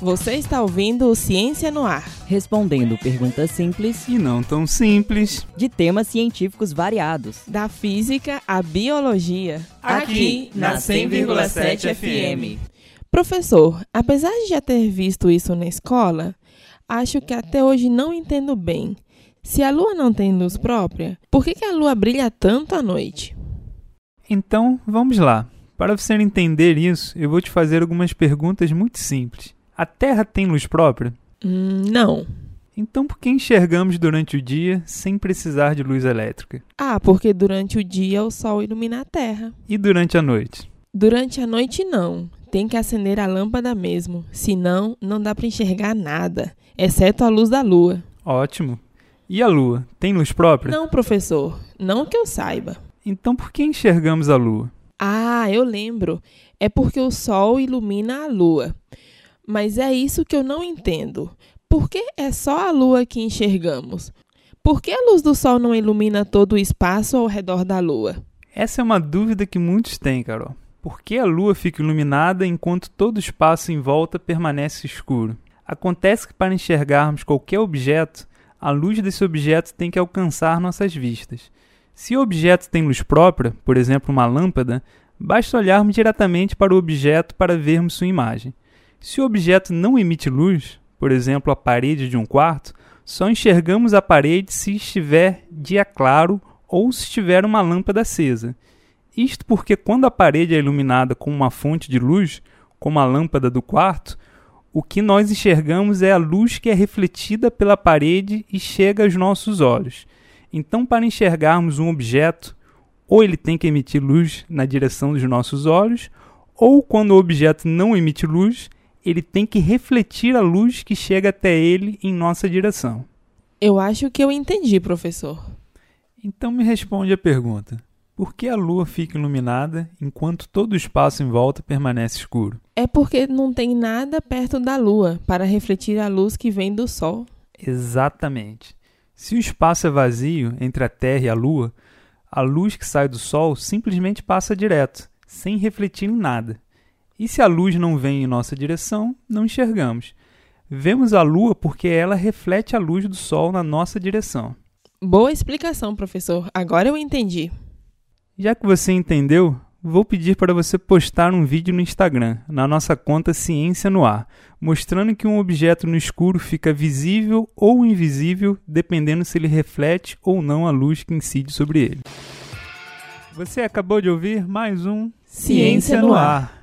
Você está ouvindo o Ciência no Ar. Respondendo perguntas simples E não tão simples. de temas científicos variados. Da física à biologia. Aqui, na 100,7 FM. Professor, apesar de já ter visto isso na escola, acho que até hoje não entendo bem. Se a lua não tem luz própria, por que, que a lua brilha tanto à noite? Então, vamos lá. Para você entender isso, eu vou te fazer algumas perguntas muito simples. A Terra tem luz própria? Hum, não. Então, por que enxergamos durante o dia sem precisar de luz elétrica? Ah, porque durante o dia o sol ilumina a Terra. E durante a noite? Durante a noite, não. Tem que acender a lâmpada mesmo. Senão, não dá para enxergar nada, exceto a luz da lua. Ótimo. E a Lua? Tem luz própria? Não, professor. Não que eu saiba. Então, por que enxergamos a Lua? Ah, eu lembro. É porque o sol ilumina a lua. Mas é isso que eu não entendo. Por que é só a lua que enxergamos? Por que a luz do sol não ilumina todo o espaço ao redor da lua? Essa é uma dúvida que muitos têm, Carol. Por que a Lua fica iluminada enquanto todo o espaço em volta permanece escuro? Acontece que para enxergarmos qualquer objeto, a luz desse objeto tem que alcançar nossas vistas. Se o objeto tem luz própria, por exemplo, uma lâmpada, basta olharmos diretamente para o objeto para vermos sua imagem. Se o objeto não emite luz, por exemplo, a parede de um quarto, só enxergamos a parede se estiver dia claro ou se tiver uma lâmpada acesa. Isto porque quando a parede é iluminada com uma fonte de luz, como a lâmpada do quarto, o que nós enxergamos é a luz que é refletida pela parede e chega aos nossos olhos. Então, para enxergarmos um objeto, ou ele tem que emitir luz na direção dos nossos olhos, ou quando o objeto não emite luz, ele tem que refletir a luz que chega até ele em nossa direção. Eu acho que eu entendi, professor. Então me responde a pergunta: por que a lua fica iluminada enquanto todo o espaço em volta permanece escuro? É porque não tem nada perto da lua para refletir a luz que vem do sol. Exatamente. Se o espaço é vazio entre a Terra e a Lua, a luz que sai do Sol simplesmente passa direto, sem refletir em nada. E se a luz não vem em nossa direção, não enxergamos. Vemos a Lua porque ela reflete a luz do Sol na nossa direção. Boa explicação, professor. Agora eu entendi. Já que você entendeu, vou pedir para você postar um vídeo no Instagram, na nossa conta Ciência no Ar, mostrando que um objeto no escuro fica visível ou invisível, dependendo se ele reflete ou não a luz que incide sobre ele. Você acabou de ouvir mais um Ciência no Ar.